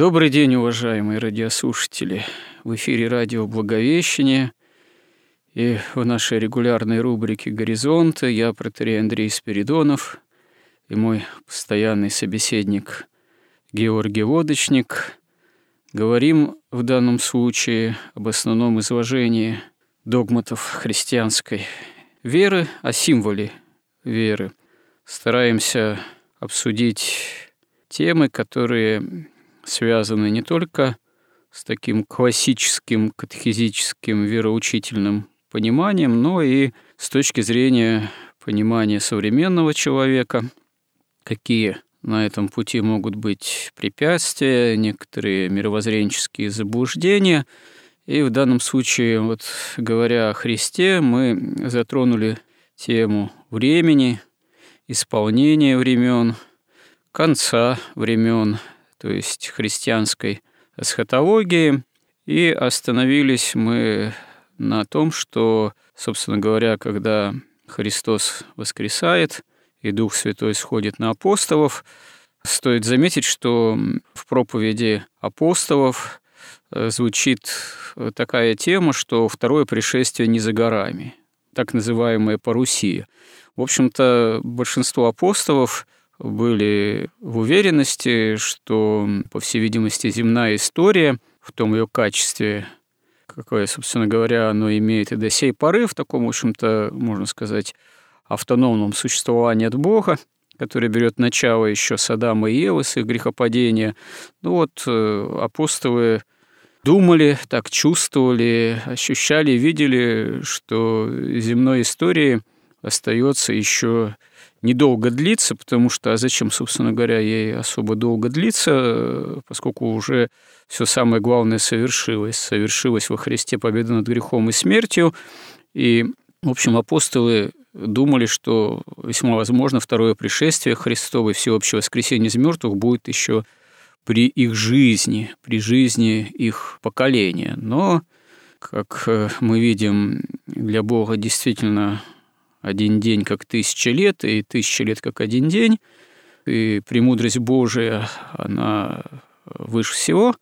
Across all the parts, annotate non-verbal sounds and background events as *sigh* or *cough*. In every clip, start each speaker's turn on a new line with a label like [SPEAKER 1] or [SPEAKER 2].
[SPEAKER 1] Добрый день, уважаемые радиослушатели. В эфире радио «Благовещение» и в нашей регулярной рубрике «Горизонты» я, протерей Андрей Спиридонов, и мой постоянный собеседник Георгий Водочник. Говорим в данном случае об основном изложении догматов христианской веры, о символе веры. Стараемся обсудить темы, которые связаны не только с таким классическим катехизическим вероучительным пониманием, но и с точки зрения понимания современного человека, какие на этом пути могут быть препятствия, некоторые мировоззренческие заблуждения. И в данном случае, вот говоря о Христе, мы затронули тему времени, исполнения времен, конца времен, то есть христианской эсхатологии. И остановились мы на том, что, собственно говоря, когда Христос воскресает и Дух Святой сходит на апостолов, стоит заметить, что в проповеди апостолов э, звучит такая тема, что второе пришествие не за горами, так называемая парусия. В общем-то, большинство апостолов – были в уверенности, что, по всей видимости, земная история в том ее качестве, какое, собственно говоря, оно имеет и до сей поры, в таком, в общем-то, можно сказать, автономном существовании от Бога, который берет начало еще с Адама и Евы, с их грехопадения. Ну вот э, апостолы думали, так чувствовали, ощущали, видели, что земной истории остается еще недолго длится, потому что, а зачем, собственно говоря, ей особо долго длиться, поскольку уже все самое главное совершилось. Совершилась во Христе победа над грехом и смертью. И, в общем, апостолы думали, что весьма возможно второе пришествие Христово и всеобщее воскресение из мертвых будет еще при их жизни, при жизни их поколения. Но, как мы видим, для Бога действительно один день как тысяча лет, и тысяча лет как один день, и премудрость Божия, она выше всего.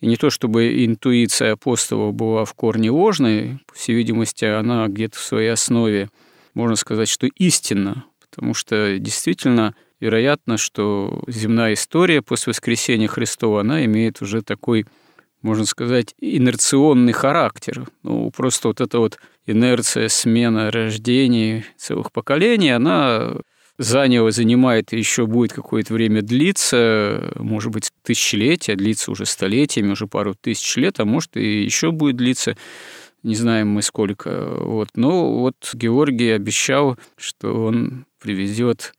[SPEAKER 1] И не то чтобы интуиция апостолов была в корне ложной, по всей видимости, она где-то в своей основе, можно сказать, что истинна, потому что действительно вероятно, что земная история после воскресения Христова, она имеет уже такой, можно сказать, инерционный характер. Ну, просто вот это вот инерция, смена рождений целых поколений, она заняла, занимает и еще будет какое-то время длиться, может быть, тысячелетия, длится уже столетиями, уже пару тысяч лет, а может и еще будет длиться, не знаем мы сколько. Вот. Но вот Георгий обещал, что он привезет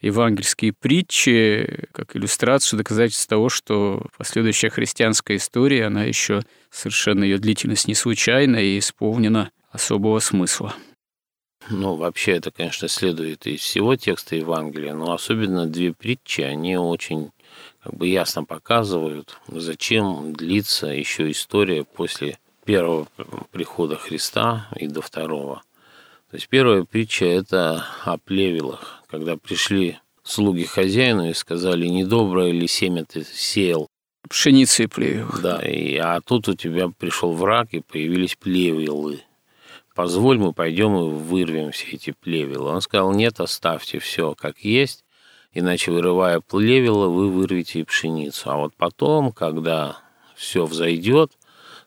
[SPEAKER 1] евангельские притчи как иллюстрацию, доказательство того, что последующая христианская история, она еще совершенно ее длительность не случайна и исполнена особого смысла.
[SPEAKER 2] Ну, вообще это, конечно, следует из всего текста Евангелия, но особенно две притчи, они очень как бы ясно показывают, зачем длится еще история после первого прихода Христа и до второго. То есть первая притча – это о плевелах, когда пришли слуги хозяину и сказали, недоброе ли семя ты сеял.
[SPEAKER 1] Пшеницы и плевел.
[SPEAKER 2] Да, и, а тут у тебя пришел враг, и появились плевелы позволь, мы пойдем и вырвем все эти плевела. Он сказал, нет, оставьте все как есть, иначе, вырывая плевела, вы вырвете и пшеницу. А вот потом, когда все взойдет,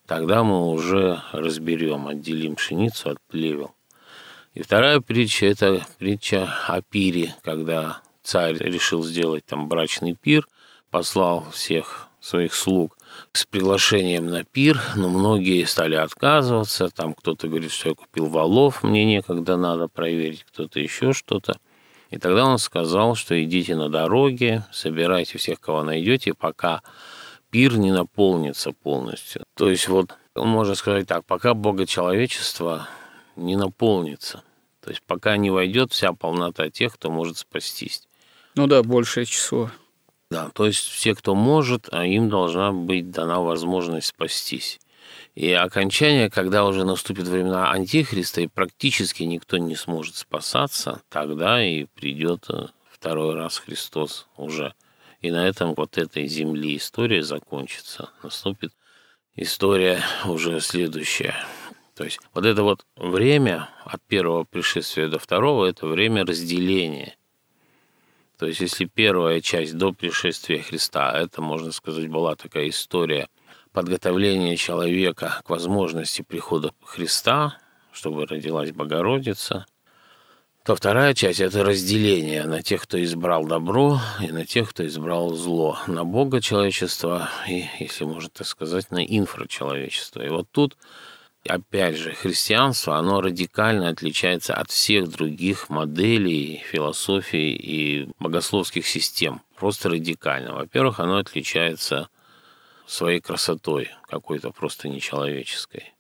[SPEAKER 2] тогда мы уже разберем, отделим пшеницу от плевел. И вторая притча – это притча о пире, когда царь решил сделать там брачный пир, послал всех своих слуг с приглашением на пир, но многие стали отказываться. Там кто-то говорит, что я купил валов, мне некогда надо проверить, кто-то еще что-то. И тогда он сказал, что идите на дороге, собирайте всех, кого найдете, пока пир не наполнится полностью. То есть вот можно сказать так, пока Бога человечество не наполнится, то есть пока не войдет вся полнота тех, кто может спастись.
[SPEAKER 1] Ну да, большее число.
[SPEAKER 2] Да, то есть все, кто может, а им должна быть дана возможность спастись. И окончание, когда уже наступит времена Антихриста, и практически никто не сможет спасаться, тогда и придет э, второй раз Христос уже. И на этом вот этой земли история закончится. Наступит история уже следующая. То есть вот это вот время от первого пришествия до второго – это время разделения. То есть если первая часть до пришествия Христа, это, можно сказать, была такая история – подготовление человека к возможности прихода Христа, чтобы родилась Богородица, то вторая часть – это разделение на тех, кто избрал добро, и на тех, кто избрал зло, на Бога человечества и, если можно так сказать, на инфрачеловечество. И вот тут, опять же, христианство, оно радикально отличается от всех других моделей философии и богословских систем. Просто радикально. Во-первых, оно отличается своей красотой, какой-то просто нечеловеческой.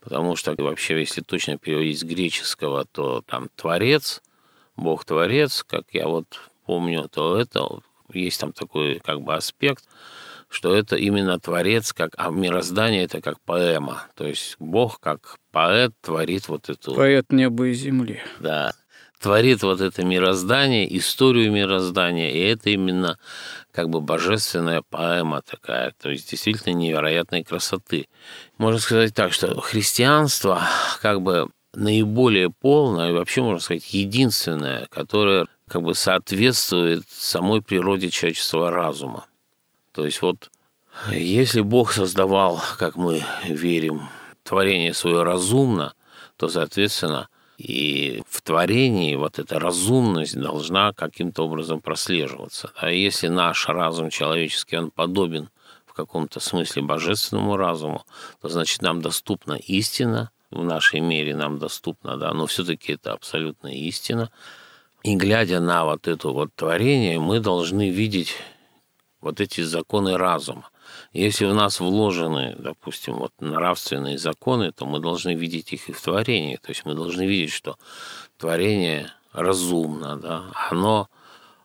[SPEAKER 2] Потому что вообще, если точно переводить с греческого, то там творец, бог-творец, как я вот помню, то это есть там такой как бы аспект, что это именно творец, как, а мироздание это как поэма. То есть Бог как поэт творит вот эту...
[SPEAKER 1] Поэт неба и земли.
[SPEAKER 2] Да творит вот это мироздание, историю мироздания, и это именно как бы божественная поэма такая, то есть действительно невероятной красоты. Можно сказать так, что христианство как бы наиболее полное, и вообще можно сказать единственное, которое как бы соответствует самой природе человеческого разума. То есть вот если Бог создавал, как мы верим, творение свое разумно, то, соответственно, и в творении вот эта разумность должна каким-то образом прослеживаться. А если наш разум человеческий, он подобен в каком-то смысле божественному разуму, то значит нам доступна истина, в нашей мере нам доступна, да, но все-таки это абсолютная истина. И глядя на вот это вот творение, мы должны видеть вот эти законы разума. Если в нас вложены, допустим, вот нравственные законы, то мы должны видеть их и в творении. То есть мы должны видеть, что творение разумно, да, оно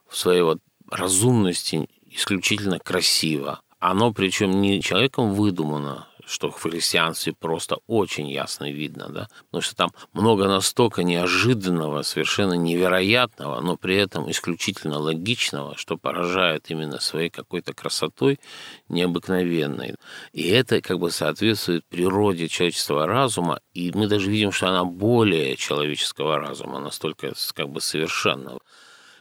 [SPEAKER 2] в своей вот разумности исключительно красиво. Оно причем не человеком выдумано, что в христианстве просто очень ясно видно, да, потому что там много настолько неожиданного, совершенно невероятного, но при этом исключительно логичного, что поражает именно своей какой-то красотой необыкновенной. И это как бы соответствует природе человеческого разума, и мы даже видим, что она более человеческого разума, настолько как бы совершенного.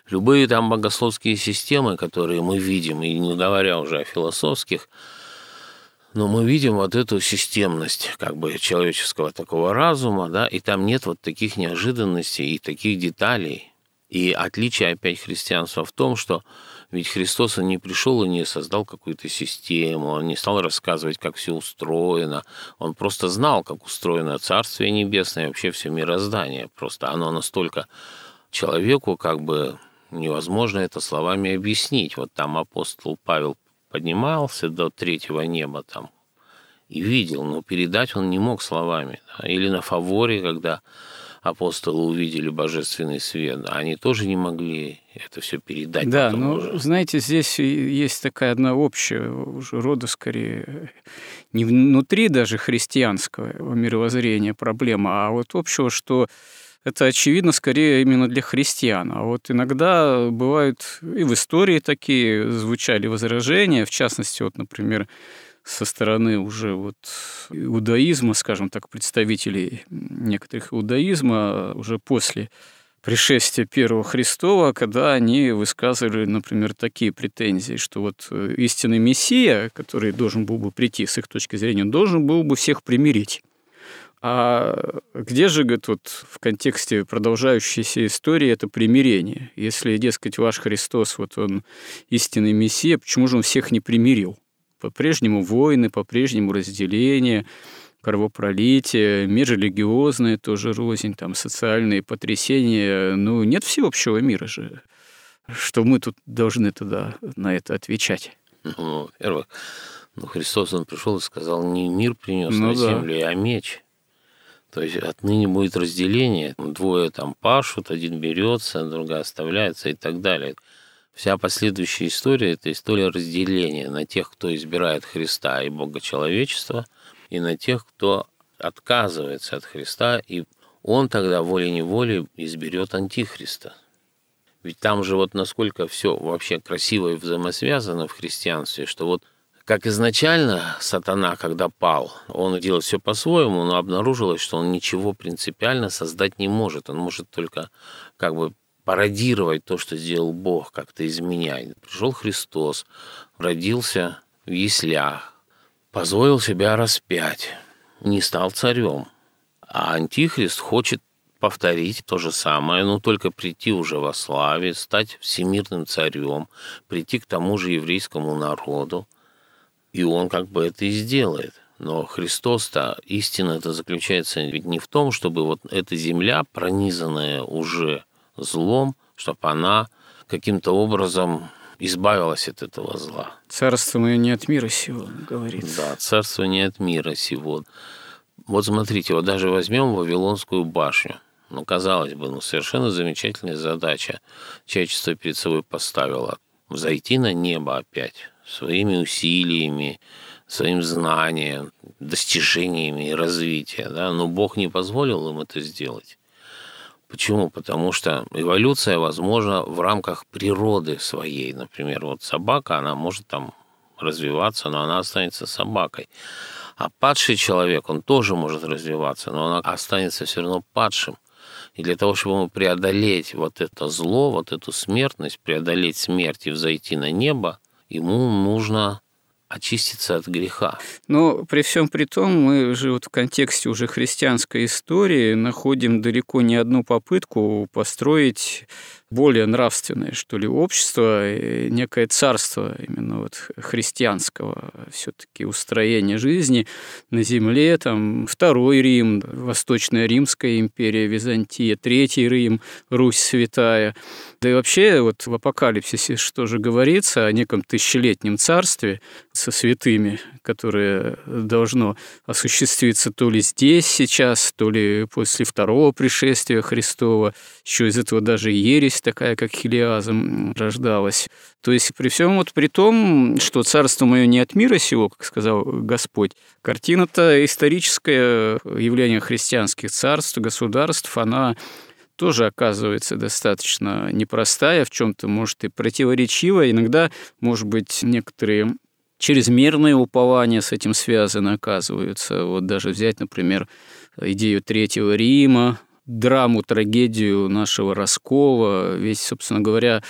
[SPEAKER 2] Любые там богословские системы, которые мы видим, и не говоря уже о философских, но мы видим вот эту системность как бы человеческого такого разума, да, и там нет вот таких неожиданностей и таких деталей. И отличие опять христианства в том, что ведь Христос он не пришел и не создал какую-то систему, он не стал рассказывать, как все устроено, он просто знал, как устроено Царствие Небесное, вообще все мироздание. Просто оно настолько человеку как бы невозможно это словами объяснить. Вот там апостол Павел поднимался до третьего неба там и видел, но передать он не мог словами. Да? Или на фаворе, когда апостолы увидели божественный свет, они тоже не могли это все передать.
[SPEAKER 1] Да, ну, уже. знаете, здесь есть такая одна общая, уже рода скорее, не внутри даже христианского мировоззрения проблема, а вот общего, что это очевидно скорее именно для христиан. А вот иногда бывают и в истории такие звучали возражения, в частности, вот, например, со стороны уже вот иудаизма, скажем так, представителей некоторых иудаизма уже после пришествия первого Христова, когда они высказывали, например, такие претензии, что вот истинный Мессия, который должен был бы прийти с их точки зрения, должен был бы всех примирить. А где же, говорит, вот в контексте продолжающейся истории это примирение? Если, дескать, ваш Христос, вот он истинный Мессия, почему же он всех не примирил? По-прежнему войны, по-прежнему разделение, кровопролитие, межрелигиозная тоже рознь, там социальные потрясения. Ну, нет всеобщего мира же. Что мы тут должны тогда на это отвечать?
[SPEAKER 2] Ну, во-первых, ну, Христос, Он пришел и сказал, не мир принес ну, на да. землю, а меч. То есть отныне будет разделение. Двое там пашут, один берется, другая оставляется и так далее. Вся последующая история – это история разделения на тех, кто избирает Христа и Бога человечества, и на тех, кто отказывается от Христа, и он тогда волей-неволей изберет Антихриста. Ведь там же вот насколько все вообще красиво и взаимосвязано в христианстве, что вот как изначально сатана, когда пал, он делал все по-своему, но обнаружилось, что он ничего принципиально создать не может. Он может только как бы пародировать то, что сделал Бог, как-то изменять. Пришел Христос, родился в яслях, позволил себя распять, не стал царем. А Антихрист хочет повторить то же самое, но только прийти уже во славе, стать всемирным царем, прийти к тому же еврейскому народу – и он как бы это и сделает. Но Христос-то, истина это заключается ведь не в том, чтобы вот эта земля, пронизанная уже злом, чтобы она каким-то образом избавилась от этого зла.
[SPEAKER 1] Царство мое не от мира сего, говорится.
[SPEAKER 2] Да, царство не от мира сего. Вот смотрите, вот даже возьмем Вавилонскую башню. Ну, казалось бы, ну, совершенно замечательная задача. Человечество перед собой поставило. Взойти на небо опять своими усилиями, своим знанием, достижениями и развитием. Да? Но Бог не позволил им это сделать. Почему? Потому что эволюция возможна в рамках природы своей. Например, вот собака, она может там развиваться, но она останется собакой. А падший человек, он тоже может развиваться, но он останется все равно падшим. И для того, чтобы преодолеть вот это зло, вот эту смертность, преодолеть смерть и взойти на небо, ему нужно очиститься от греха.
[SPEAKER 1] Но при всем при том, мы же вот в контексте уже христианской истории находим далеко не одну попытку построить более нравственное, что ли, общество, некое царство именно вот христианского все-таки устроения жизни на земле, там Второй Рим, Восточная Римская империя, Византия, Третий Рим, Русь Святая. Да и вообще вот в Апокалипсисе что же говорится о неком тысячелетнем царстве со святыми, которое должно осуществиться то ли здесь сейчас, то ли после второго пришествия Христова. Еще из этого даже ересь есть такая, как хилиазм, рождалась. То есть при всем вот при том, что царство мое не от мира сего, как сказал Господь, картина-то историческое явление христианских царств, государств, она тоже оказывается достаточно непростая, в чем-то, может, и противоречивая. Иногда, может быть, некоторые чрезмерные упования с этим связаны, оказываются. Вот даже взять, например, идею Третьего Рима, драму, трагедию нашего раскола. Ведь, собственно говоря,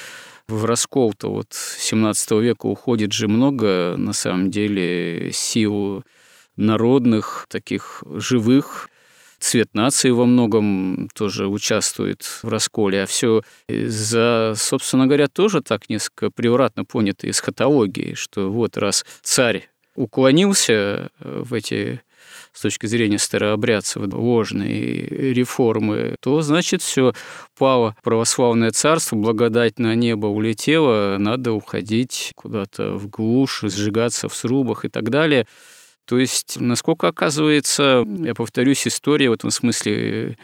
[SPEAKER 1] в раскол-то вот 17 века уходит же много, на самом деле, сил народных, таких живых, цвет нации во многом тоже участвует в расколе, а все за, собственно говоря, тоже так несколько превратно понятой эсхатологии, что вот раз царь уклонился в эти с точки зрения старообрядцев ложные реформы, то значит все пало православное царство, благодать на небо улетела, надо уходить куда-то в глушь, сжигаться в срубах и так далее. То есть, насколько оказывается, я повторюсь, история в этом смысле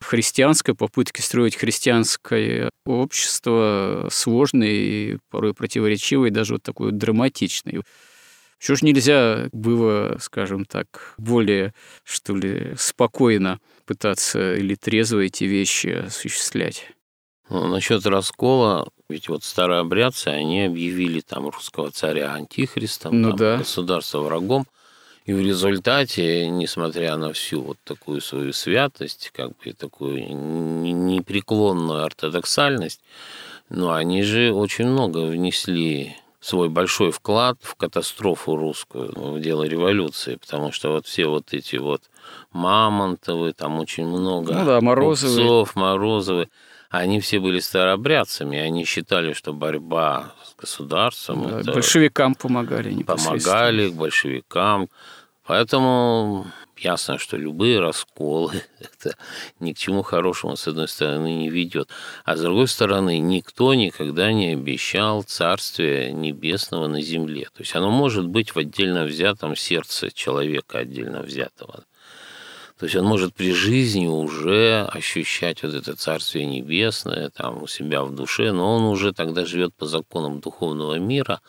[SPEAKER 1] в христианской попытке строить христианское общество сложное и порой противоречивое, и даже вот такое драматичное. Чего ж нельзя было, скажем так, более, что ли, спокойно пытаться или трезво эти вещи осуществлять?
[SPEAKER 2] Ну, насчет раскола, ведь вот старообрядцы, они объявили там русского царя антихристом, ну, там, да. государство врагом. И в результате, несмотря на всю вот такую свою святость, как бы такую непреклонную ортодоксальность, но они же очень много внесли свой большой вклад в катастрофу русскую, в дело революции, потому что вот все вот эти вот Мамонтовы, там очень много
[SPEAKER 1] ну да, Морозовы.
[SPEAKER 2] Купцов, Морозовы, они все были старобрядцами, они считали, что борьба с государством...
[SPEAKER 1] Да, это... Большевикам помогали
[SPEAKER 2] Помогали большевикам. Поэтому ясно, что любые расколы это ни к чему хорошему, с одной стороны, не ведет. А с другой стороны, никто никогда не обещал царствия небесного на земле. То есть оно может быть в отдельно взятом сердце человека, отдельно взятого. То есть он может при жизни уже ощущать вот это Царствие Небесное там у себя в душе, но он уже тогда живет по законам духовного мира.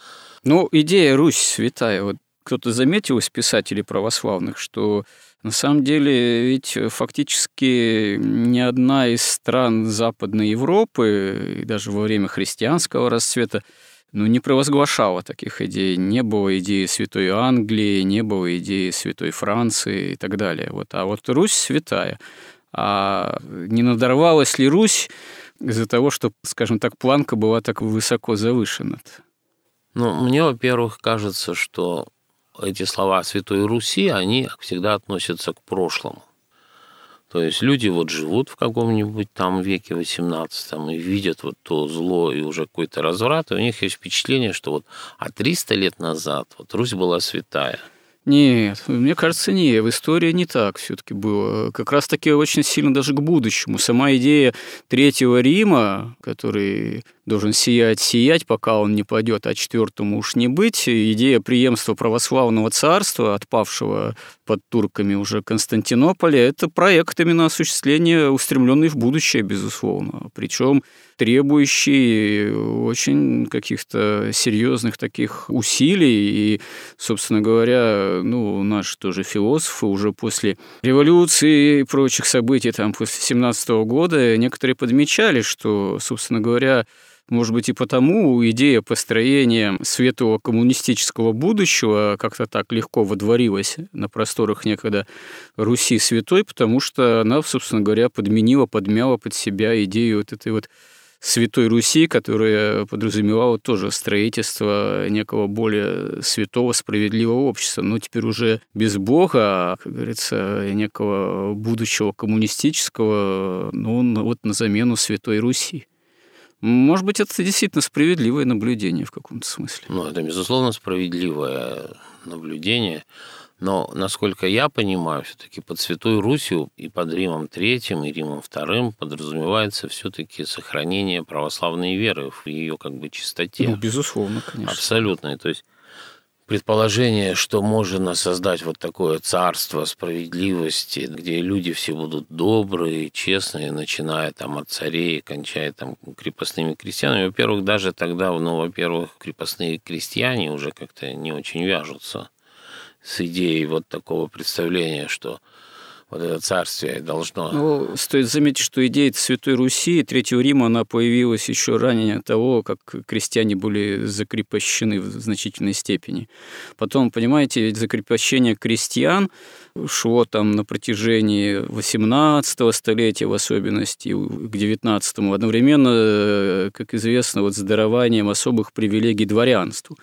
[SPEAKER 1] Ну, идея Русь святая, вот кто-то заметил из писателей православных, что на самом деле ведь фактически ни одна из стран Западной Европы, даже во время христианского расцвета, ну, не провозглашала таких идей. Не было идеи Святой Англии, не было идеи Святой Франции и так далее. Вот. А вот Русь святая. А не надорвалась ли Русь из-за того, что, скажем так, планка была так высоко завышена? -то?
[SPEAKER 2] Ну, мне, во-первых, кажется, что эти слова Святой Руси, они всегда относятся к прошлому. То есть люди вот живут в каком-нибудь там веке 18 и видят вот то зло и уже какой-то разврат, и у них есть впечатление, что вот а 300 лет назад вот Русь была святая –
[SPEAKER 1] нет, мне кажется, не. В истории не так все-таки было. Как раз-таки очень сильно даже к будущему. Сама идея Третьего Рима, который должен сиять, сиять, пока он не падет, а четвертому уж не быть. Идея преемства православного царства, отпавшего под турками уже Константинополя, это проект именно осуществления, устремленный в будущее, безусловно. Причем требующий очень каких-то серьезных таких усилий. И, собственно говоря, ну, наши тоже философы уже после революции и прочих событий, там, после 17 года, некоторые подмечали, что, собственно говоря, может быть, и потому идея построения светлого коммунистического будущего как-то так легко водворилась на просторах некогда Руси святой, потому что она, собственно говоря, подменила, подмяла под себя идею вот этой вот Святой Руси, которая подразумевала тоже строительство некого более святого, справедливого общества. Но теперь уже без Бога, а, как говорится, некого будущего коммунистического, ну, вот на замену Святой Руси. Может быть, это действительно справедливое наблюдение в каком-то смысле.
[SPEAKER 2] Ну, это, безусловно, справедливое наблюдение. Но, насколько я понимаю, все-таки под Святой Русью и под Римом Третьим и Римом Вторым подразумевается все-таки сохранение православной веры в ее как бы чистоте.
[SPEAKER 1] Ну, безусловно, конечно.
[SPEAKER 2] Абсолютно. То есть предположение, что можно создать вот такое царство справедливости, где люди все будут добрые, честные, начиная там от царей, кончая там крепостными крестьянами. Во-первых, даже тогда, ну, во-первых, крепостные крестьяне уже как-то не очень вяжутся с идеей вот такого представления, что вот это царствие должно...
[SPEAKER 1] Ну, стоит заметить, что идея Святой Руси Третьего Рима, она появилась еще ранее того, как крестьяне были закрепощены в значительной степени. Потом, понимаете, ведь закрепощение крестьян шло там на протяжении 18 столетия в особенности, к 19 одновременно, как известно, вот с дарованием особых привилегий дворянству.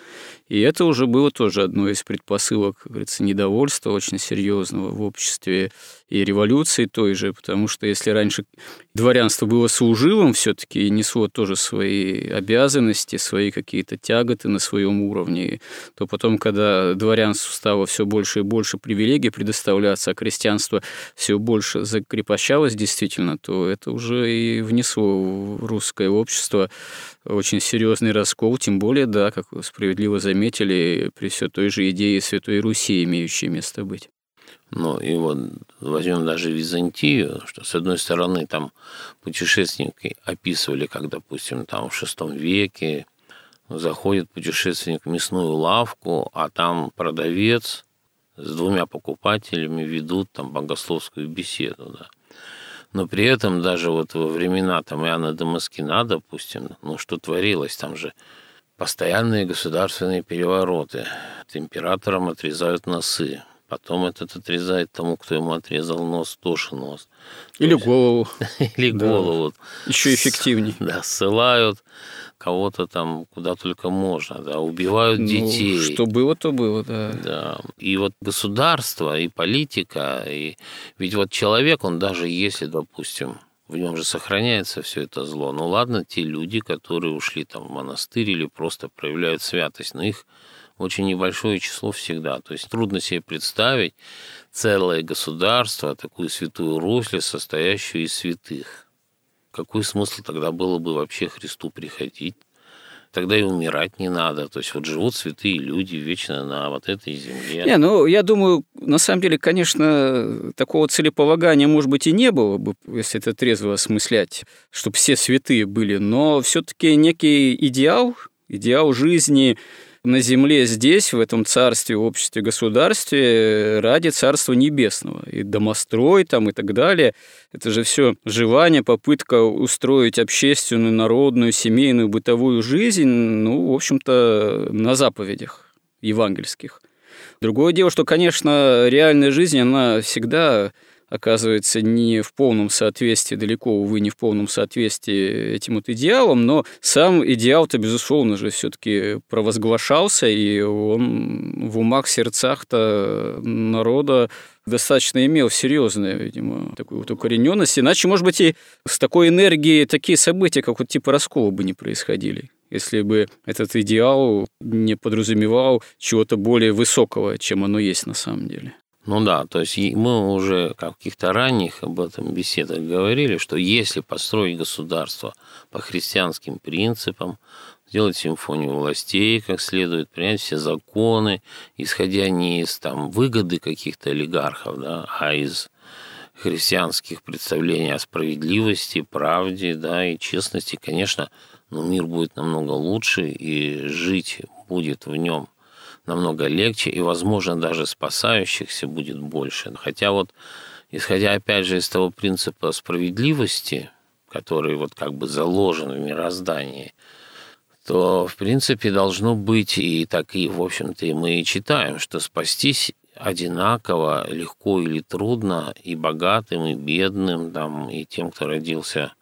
[SPEAKER 1] И это уже было тоже одной из предпосылок, как говорится, недовольства очень серьезного в обществе и революции той же, потому что если раньше дворянство было служилым все-таки и несло тоже свои обязанности, свои какие-то тяготы на своем уровне, то потом, когда дворянству стало все больше и больше привилегий предоставляться, а крестьянство все больше закрепощалось действительно, то это уже и внесло в русское общество очень серьезный раскол, тем более, да, как вы справедливо заметили, при все той же идее Святой Руси, имеющей место быть.
[SPEAKER 2] Ну и вот возьмем даже Византию, что с одной стороны там путешественники описывали, как, допустим, там в шестом веке заходит путешественник в мясную лавку, а там продавец с двумя покупателями ведут там богословскую беседу, да. Но при этом даже вот во времена там Иоанна Дамаскина, допустим, ну что творилось, там же постоянные государственные перевороты. Императорам отрезают носы, Потом этот отрезает тому, кто ему отрезал нос, тоже нос.
[SPEAKER 1] Или есть, голову. *laughs*
[SPEAKER 2] Или да. голову.
[SPEAKER 1] Еще эффективнее. *laughs*
[SPEAKER 2] Да, ссылают кого-то там куда только можно, да, убивают ну, детей.
[SPEAKER 1] Что было, то было, да.
[SPEAKER 2] Да. И вот государство, и политика, и ведь вот человек, он даже если, допустим, в нем же сохраняется все это зло. Ну ладно, те люди, которые ушли там в монастырь или просто проявляют святость, но их очень небольшое число всегда. То есть трудно себе представить целое государство, такую святую Русль, состоящую из святых. Какой смысл тогда было бы вообще Христу приходить? тогда и умирать не надо. То есть вот живут святые люди вечно на вот этой земле.
[SPEAKER 1] Не, ну, я думаю, на самом деле, конечно, такого целеполагания, может быть, и не было бы, если это трезво осмыслять, чтобы все святые были, но все таки некий идеал, идеал жизни на земле здесь, в этом царстве, обществе, государстве, ради Царства Небесного. И домострой там и так далее. Это же все желание, попытка устроить общественную, народную, семейную, бытовую жизнь, ну, в общем-то, на заповедях евангельских. Другое дело, что, конечно, реальная жизнь, она всегда оказывается не в полном соответствии, далеко, увы, не в полном соответствии этим вот идеалом, но сам идеал-то, безусловно же, все таки провозглашался, и он в умах, сердцах-то народа достаточно имел серьезную, видимо, такую вот укорененность. Иначе, может быть, и с такой энергией такие события, как вот типа раскола бы не происходили если бы этот идеал не подразумевал чего-то более высокого, чем оно есть на самом деле.
[SPEAKER 2] Ну да, то есть мы уже в каких-то ранних об этом беседах говорили, что если построить государство по христианским принципам, сделать симфонию властей как следует, принять все законы, исходя не из там, выгоды каких-то олигархов, да, а из христианских представлений о справедливости, правде да, и честности, конечно, ну, мир будет намного лучше, и жить будет в нем намного легче, и, возможно, даже спасающихся будет больше. Хотя вот, исходя опять же из того принципа справедливости, который вот как бы заложен в мироздании, то, в принципе, должно быть, и так и, в общем-то, и мы и читаем, что спастись одинаково, легко или трудно, и богатым, и бедным, там, и тем, кто родился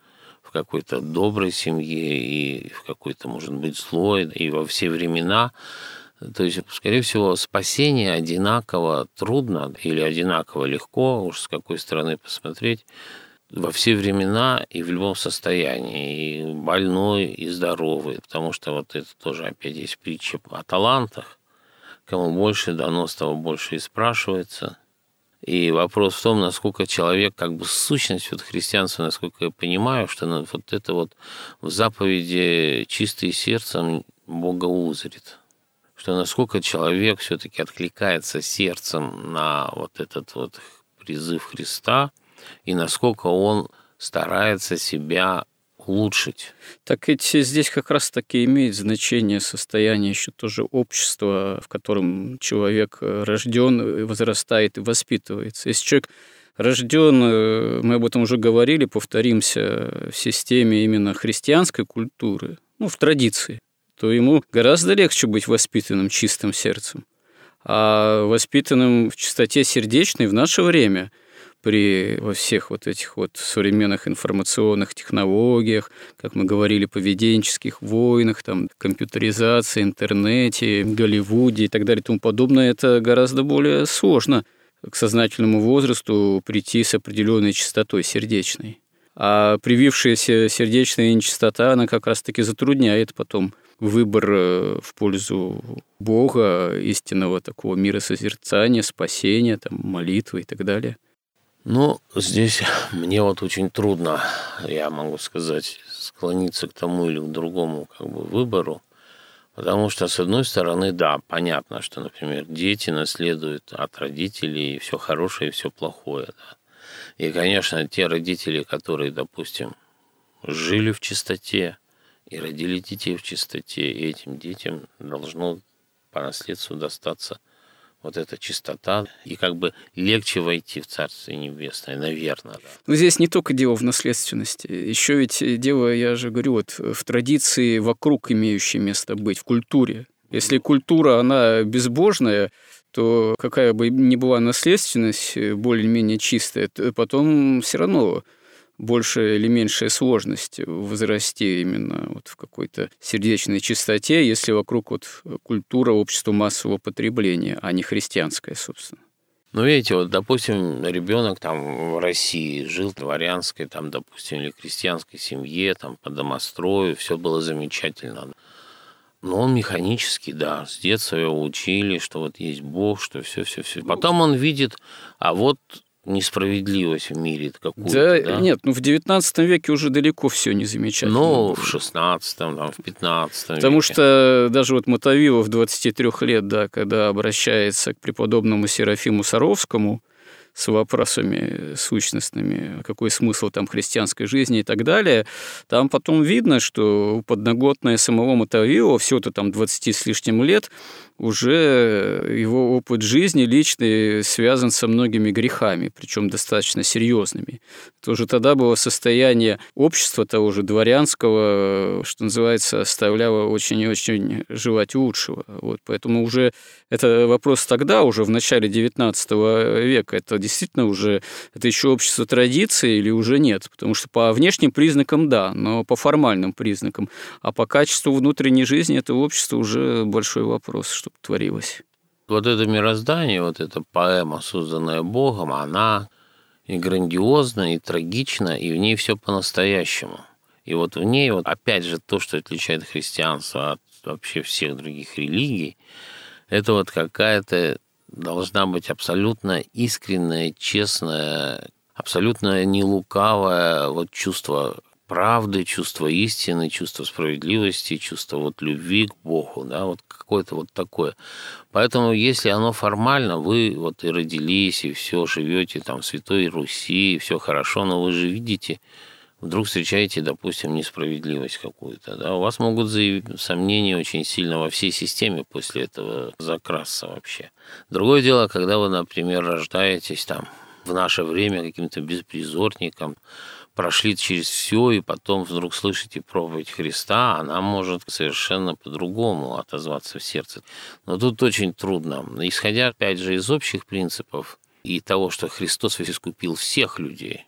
[SPEAKER 2] в какой-то доброй семье, и в какой-то, может быть, злой, и во все времена – то есть, скорее всего, спасение одинаково трудно или одинаково легко, уж с какой стороны посмотреть, во все времена и в любом состоянии, и больной, и здоровый, потому что вот это тоже опять есть притча о талантах. Кому больше дано, с того больше и спрашивается. И вопрос в том, насколько человек, как бы сущность вот христианства, насколько я понимаю, что ну, вот это вот в заповеди чистый сердцем Бога узрит что насколько человек все-таки откликается сердцем на вот этот вот призыв Христа, и насколько он старается себя улучшить.
[SPEAKER 1] Так ведь здесь как раз-таки имеет значение состояние еще тоже общества, в котором человек рожден, возрастает и воспитывается. Если человек рожден, мы об этом уже говорили, повторимся, в системе именно христианской культуры, ну, в традиции, то ему гораздо легче быть воспитанным чистым сердцем. А воспитанным в чистоте сердечной в наше время при во всех вот этих вот современных информационных технологиях, как мы говорили, поведенческих войнах, там, компьютеризации, интернете, Голливуде и так далее и тому подобное, это гораздо более сложно к сознательному возрасту прийти с определенной чистотой сердечной. А привившаяся сердечная нечистота, она как раз-таки затрудняет потом выбор э, в пользу Бога, истинного такого мира созерцания, спасения, там, молитвы и так далее?
[SPEAKER 2] Ну, здесь *laughs* мне вот очень трудно, я могу сказать, склониться к тому или к другому как бы выбору, потому что, с одной стороны, да, понятно, что, например, дети наследуют от родителей все хорошее и все плохое, да. И, конечно, те родители, которые, допустим, жили в чистоте, и родили детей в чистоте, и этим детям должно по наследству достаться вот эта чистота, и как бы легче войти в Царствие Небесное, наверное. Да.
[SPEAKER 1] Но здесь не только дело в наследственности. Еще ведь дело, я же говорю, вот в традиции вокруг имеющей место быть, в культуре. Если культура, она безбожная, то какая бы ни была наследственность более-менее чистая, то потом все равно большая или меньшая сложность возрасти именно вот в какой-то сердечной чистоте, если вокруг вот культура общества массового потребления, а не христианская, собственно.
[SPEAKER 2] Ну, видите, вот, допустим, ребенок там в России жил в дворянской, там, допустим, или крестьянской семье, там, по домострою, все было замечательно. Но он механически, да, с детства его учили, что вот есть Бог, что все, все, все. Потом он видит, а вот несправедливость в мире какую-то. Да,
[SPEAKER 1] да, нет, ну в 19 веке уже далеко все не замечательно.
[SPEAKER 2] Ну, в 16 там, в 15
[SPEAKER 1] Потому веке. что даже вот Мотовилов 23 лет, да, когда обращается к преподобному Серафиму Саровскому, с вопросами сущностными, какой смысл там христианской жизни и так далее, там потом видно, что подноготное самого Мотовилова, все это там 20 с лишним лет, уже его опыт жизни личный связан со многими грехами, причем достаточно серьезными. Тоже тогда было состояние общества того же дворянского, что называется, оставляло очень и очень желать лучшего. Вот, поэтому уже это вопрос тогда, уже в начале XIX века, это действительно уже, это еще общество традиции или уже нет? Потому что по внешним признакам да, но по формальным признакам. А по качеству внутренней жизни это общество уже большой вопрос, чтобы творилось.
[SPEAKER 2] Вот это мироздание, вот эта поэма, созданная Богом, она и грандиозна, и трагична, и в ней все по-настоящему. И вот в ней, вот опять же, то, что отличает христианство от вообще всех других религий, это вот какая-то должна быть абсолютно искренняя, честная, абсолютно не лукавое вот чувство правды, чувство истины, чувство справедливости, чувство вот любви к Богу, да, вот какое-то вот такое. Поэтому, если оно формально, вы вот и родились, и все, живете там в Святой Руси, и все хорошо, но вы же видите, вдруг встречаете, допустим, несправедливость какую-то, да, у вас могут заявить сомнения очень сильно во всей системе после этого закрасться вообще. Другое дело, когда вы, например, рождаетесь там в наше время каким-то беспризорником, прошли через все, и потом вдруг слышите проповедь Христа, она может совершенно по-другому отозваться в сердце. Но тут очень трудно. Исходя, опять же, из общих принципов и того, что Христос искупил всех людей.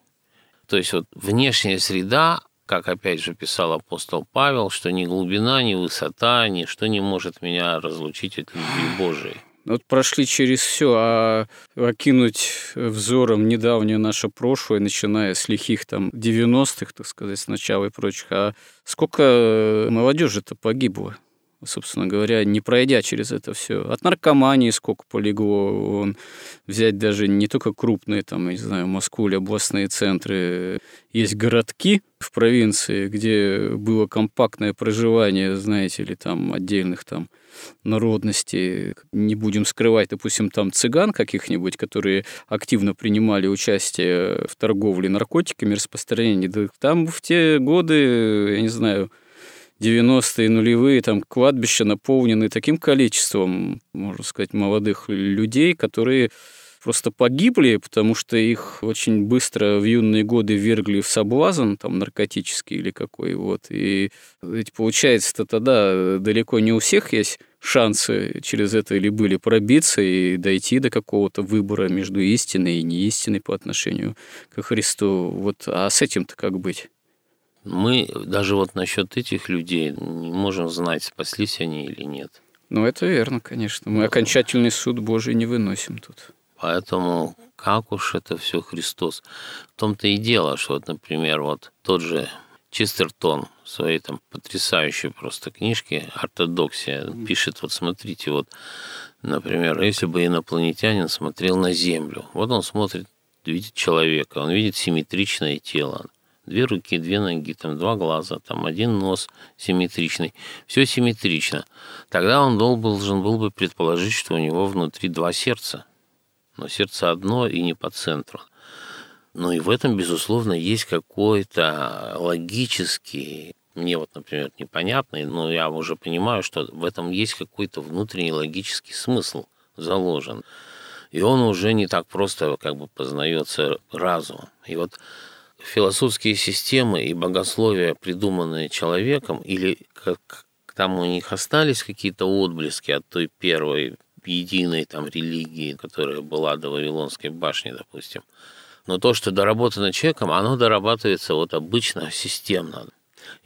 [SPEAKER 2] То есть вот внешняя среда, как опять же писал апостол Павел, что ни глубина, ни высота, ничто не может меня разлучить от любви Божией.
[SPEAKER 1] Вот прошли через все, а окинуть взором недавнее наше прошлое, начиная с лихих там 90-х, так сказать, с начала и прочих, а сколько молодежи-то погибло? Собственно говоря, не пройдя через это все. От наркомании сколько полегло, он взять даже не только крупные, там, я не знаю, Москву или областные центры, есть городки в провинции, где было компактное проживание, знаете ли, там отдельных там народности, не будем скрывать, допустим, там цыган каких-нибудь, которые активно принимали участие в торговле наркотиками, распространении, там в те годы, я не знаю, 90-е нулевые, там кладбища наполнены таким количеством, можно сказать, молодых людей, которые просто погибли, потому что их очень быстро в юные годы вергли в соблазн, там, наркотический или какой, вот. И ведь получается-то тогда далеко не у всех есть шансы через это или были пробиться и дойти до какого-то выбора между истиной и неистиной по отношению к Христу. Вот, а с этим-то как быть?
[SPEAKER 2] Мы даже вот насчет этих людей не можем знать, спаслись они или нет.
[SPEAKER 1] Ну, это верно, конечно. Мы окончательный суд Божий не выносим тут.
[SPEAKER 2] Поэтому как уж это все Христос. В том-то и дело, что вот, например, вот тот же Честертон в своей там потрясающей просто книжке «Ортодоксия» пишет, вот смотрите, вот, например, если бы инопланетянин смотрел на Землю, вот он смотрит, видит человека, он видит симметричное тело, две руки, две ноги, там два глаза, там один нос симметричный. Все симметрично. Тогда он должен был бы предположить, что у него внутри два сердца. Но сердце одно и не по центру. Ну и в этом, безусловно, есть какой-то логический, мне вот, например, непонятный, но я уже понимаю, что в этом есть какой-то внутренний логический смысл заложен. И он уже не так просто как бы познается разумом. И вот философские системы и богословия, придуманные человеком, или как там у них остались какие-то отблески от той первой единой там религии, которая была до Вавилонской башни, допустим. Но то, что доработано человеком, оно дорабатывается вот обычно системно.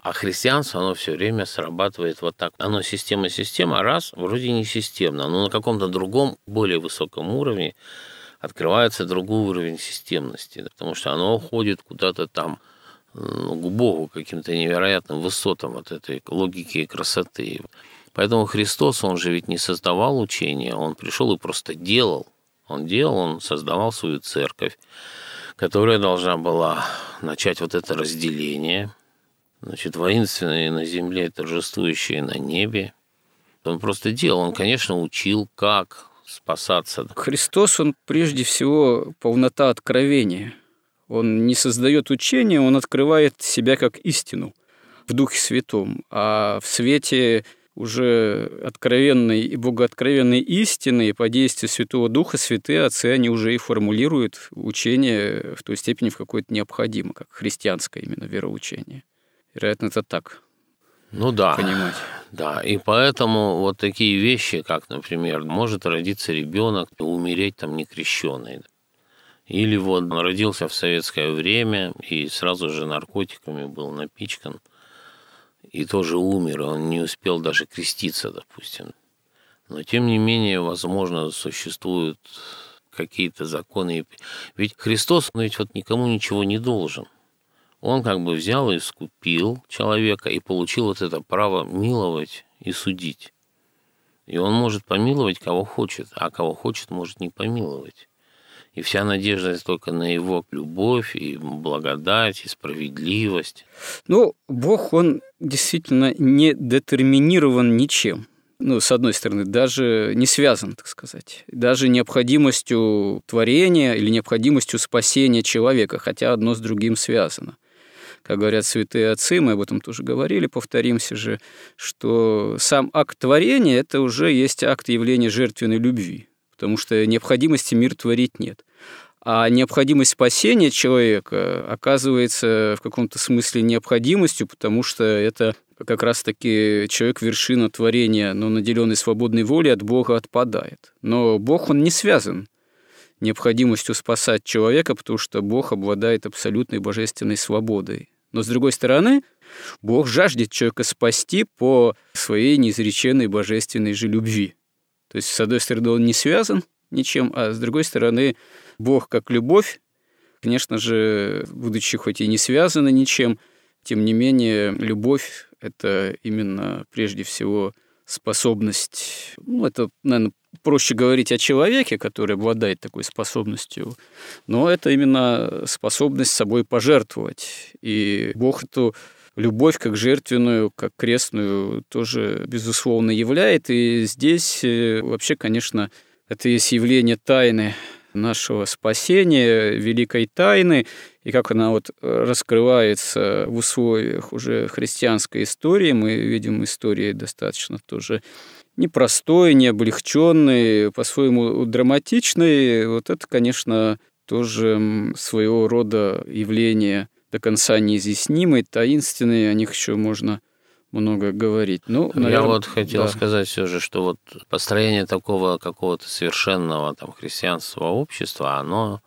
[SPEAKER 2] А христианство, оно все время срабатывает вот так. Оно система-система, раз, вроде не системно, но на каком-то другом, более высоком уровне открывается другой уровень системности, потому что оно уходит куда-то там к Богу, каким-то невероятным высотам от этой логики и красоты. Поэтому Христос, он же ведь не создавал учения, он пришел и просто делал. Он делал, он создавал свою церковь, которая должна была начать вот это разделение, значит, воинственные на земле, торжествующие на небе. Он просто делал, он, конечно, учил, как спасаться.
[SPEAKER 1] Христос, он прежде всего полнота откровения. Он не создает учения, он открывает себя как истину в Духе Святом. А в свете уже откровенной и богооткровенной истины и по действию Святого Духа святые отцы, они уже и формулируют учение в той степени, в какой это необходимо, как христианское именно вероучение. Вероятно, это так
[SPEAKER 2] ну да.
[SPEAKER 1] понимать.
[SPEAKER 2] Да, и поэтому вот такие вещи, как, например, может родиться ребенок и умереть там некрещенный. Или вот он родился в советское время и сразу же наркотиками был напичкан, и тоже умер, он не успел даже креститься, допустим. Но тем не менее, возможно, существуют какие-то законы. Ведь Христос, он ведь вот никому ничего не должен – он как бы взял и скупил человека и получил вот это право миловать и судить. И он может помиловать кого хочет, а кого хочет, может не помиловать. И вся надежда только на его любовь и благодать, и справедливость.
[SPEAKER 1] Ну, Бог, он действительно не детерминирован ничем. Ну, с одной стороны, даже не связан, так сказать. Даже необходимостью творения или необходимостью спасения человека, хотя одно с другим связано как говорят святые отцы, мы об этом тоже говорили, повторимся же, что сам акт творения – это уже есть акт явления жертвенной любви, потому что необходимости мир творить нет. А необходимость спасения человека оказывается в каком-то смысле необходимостью, потому что это как раз-таки человек вершина творения, но наделенный свободной волей от Бога отпадает. Но Бог, он не связан необходимостью спасать человека, потому что Бог обладает абсолютной божественной свободой. Но с другой стороны, Бог жаждет человека спасти по своей неизреченной божественной же любви. То есть, с одной стороны, он не связан ничем, а с другой стороны, Бог как любовь, конечно же, будучи хоть и не связана ничем, тем не менее, любовь – это именно прежде всего способность, ну, это, наверное, проще говорить о человеке, который обладает такой способностью, но это именно способность собой пожертвовать. И Бог эту любовь как жертвенную, как крестную тоже, безусловно, являет. И здесь э, вообще, конечно, это есть явление тайны нашего спасения, великой тайны, и как она вот раскрывается в условиях уже христианской истории. Мы видим истории достаточно тоже непростой, не облегченный, по-своему драматичный. Вот это, конечно, тоже своего рода явление до конца неизъяснимое, таинственное, о них еще можно много говорить. Ну,
[SPEAKER 2] наверное, Я вот хотел да. сказать все же, что вот построение такого какого-то совершенного там христианского общества, оно,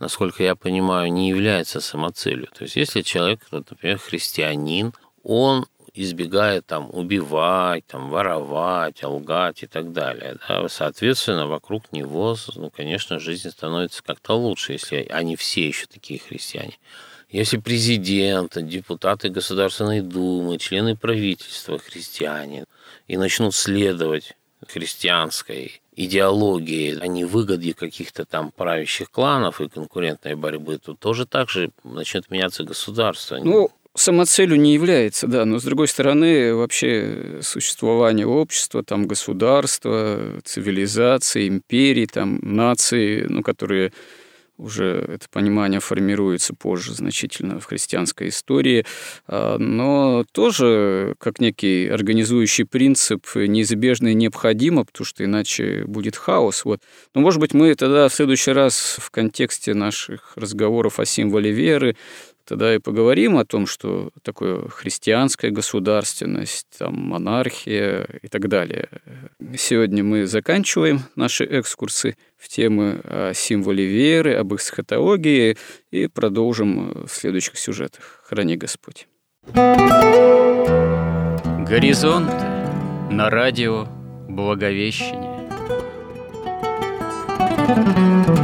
[SPEAKER 2] насколько я понимаю, не является самоцелью. То есть, если человек, например, христианин, он избегает там убивать, там воровать, лгать и так далее. Да? Соответственно, вокруг него, ну, конечно, жизнь становится как-то лучше, если они все еще такие христиане. Если президент, депутаты Государственной Думы, члены правительства христиане и начнут следовать христианской идеологии, а не выгоде каких-то там правящих кланов и конкурентной борьбы, то тоже так же начнет меняться государство.
[SPEAKER 1] Ну, самоцелью не является, да, но с другой стороны, вообще существование общества, там государства, цивилизации, империи, там нации, ну, которые уже это понимание формируется позже значительно в христианской истории, а, но тоже как некий организующий принцип неизбежно и необходимо, потому что иначе будет хаос. Вот. Но, может быть, мы тогда в следующий раз в контексте наших разговоров о символе веры тогда и поговорим о том, что такое христианская государственность, там, монархия и так далее. Сегодня мы заканчиваем наши экскурсы в темы о символе веры, об эсхатологии и продолжим в следующих сюжетах. Храни Господь. Горизонт на радио Благовещение. thank you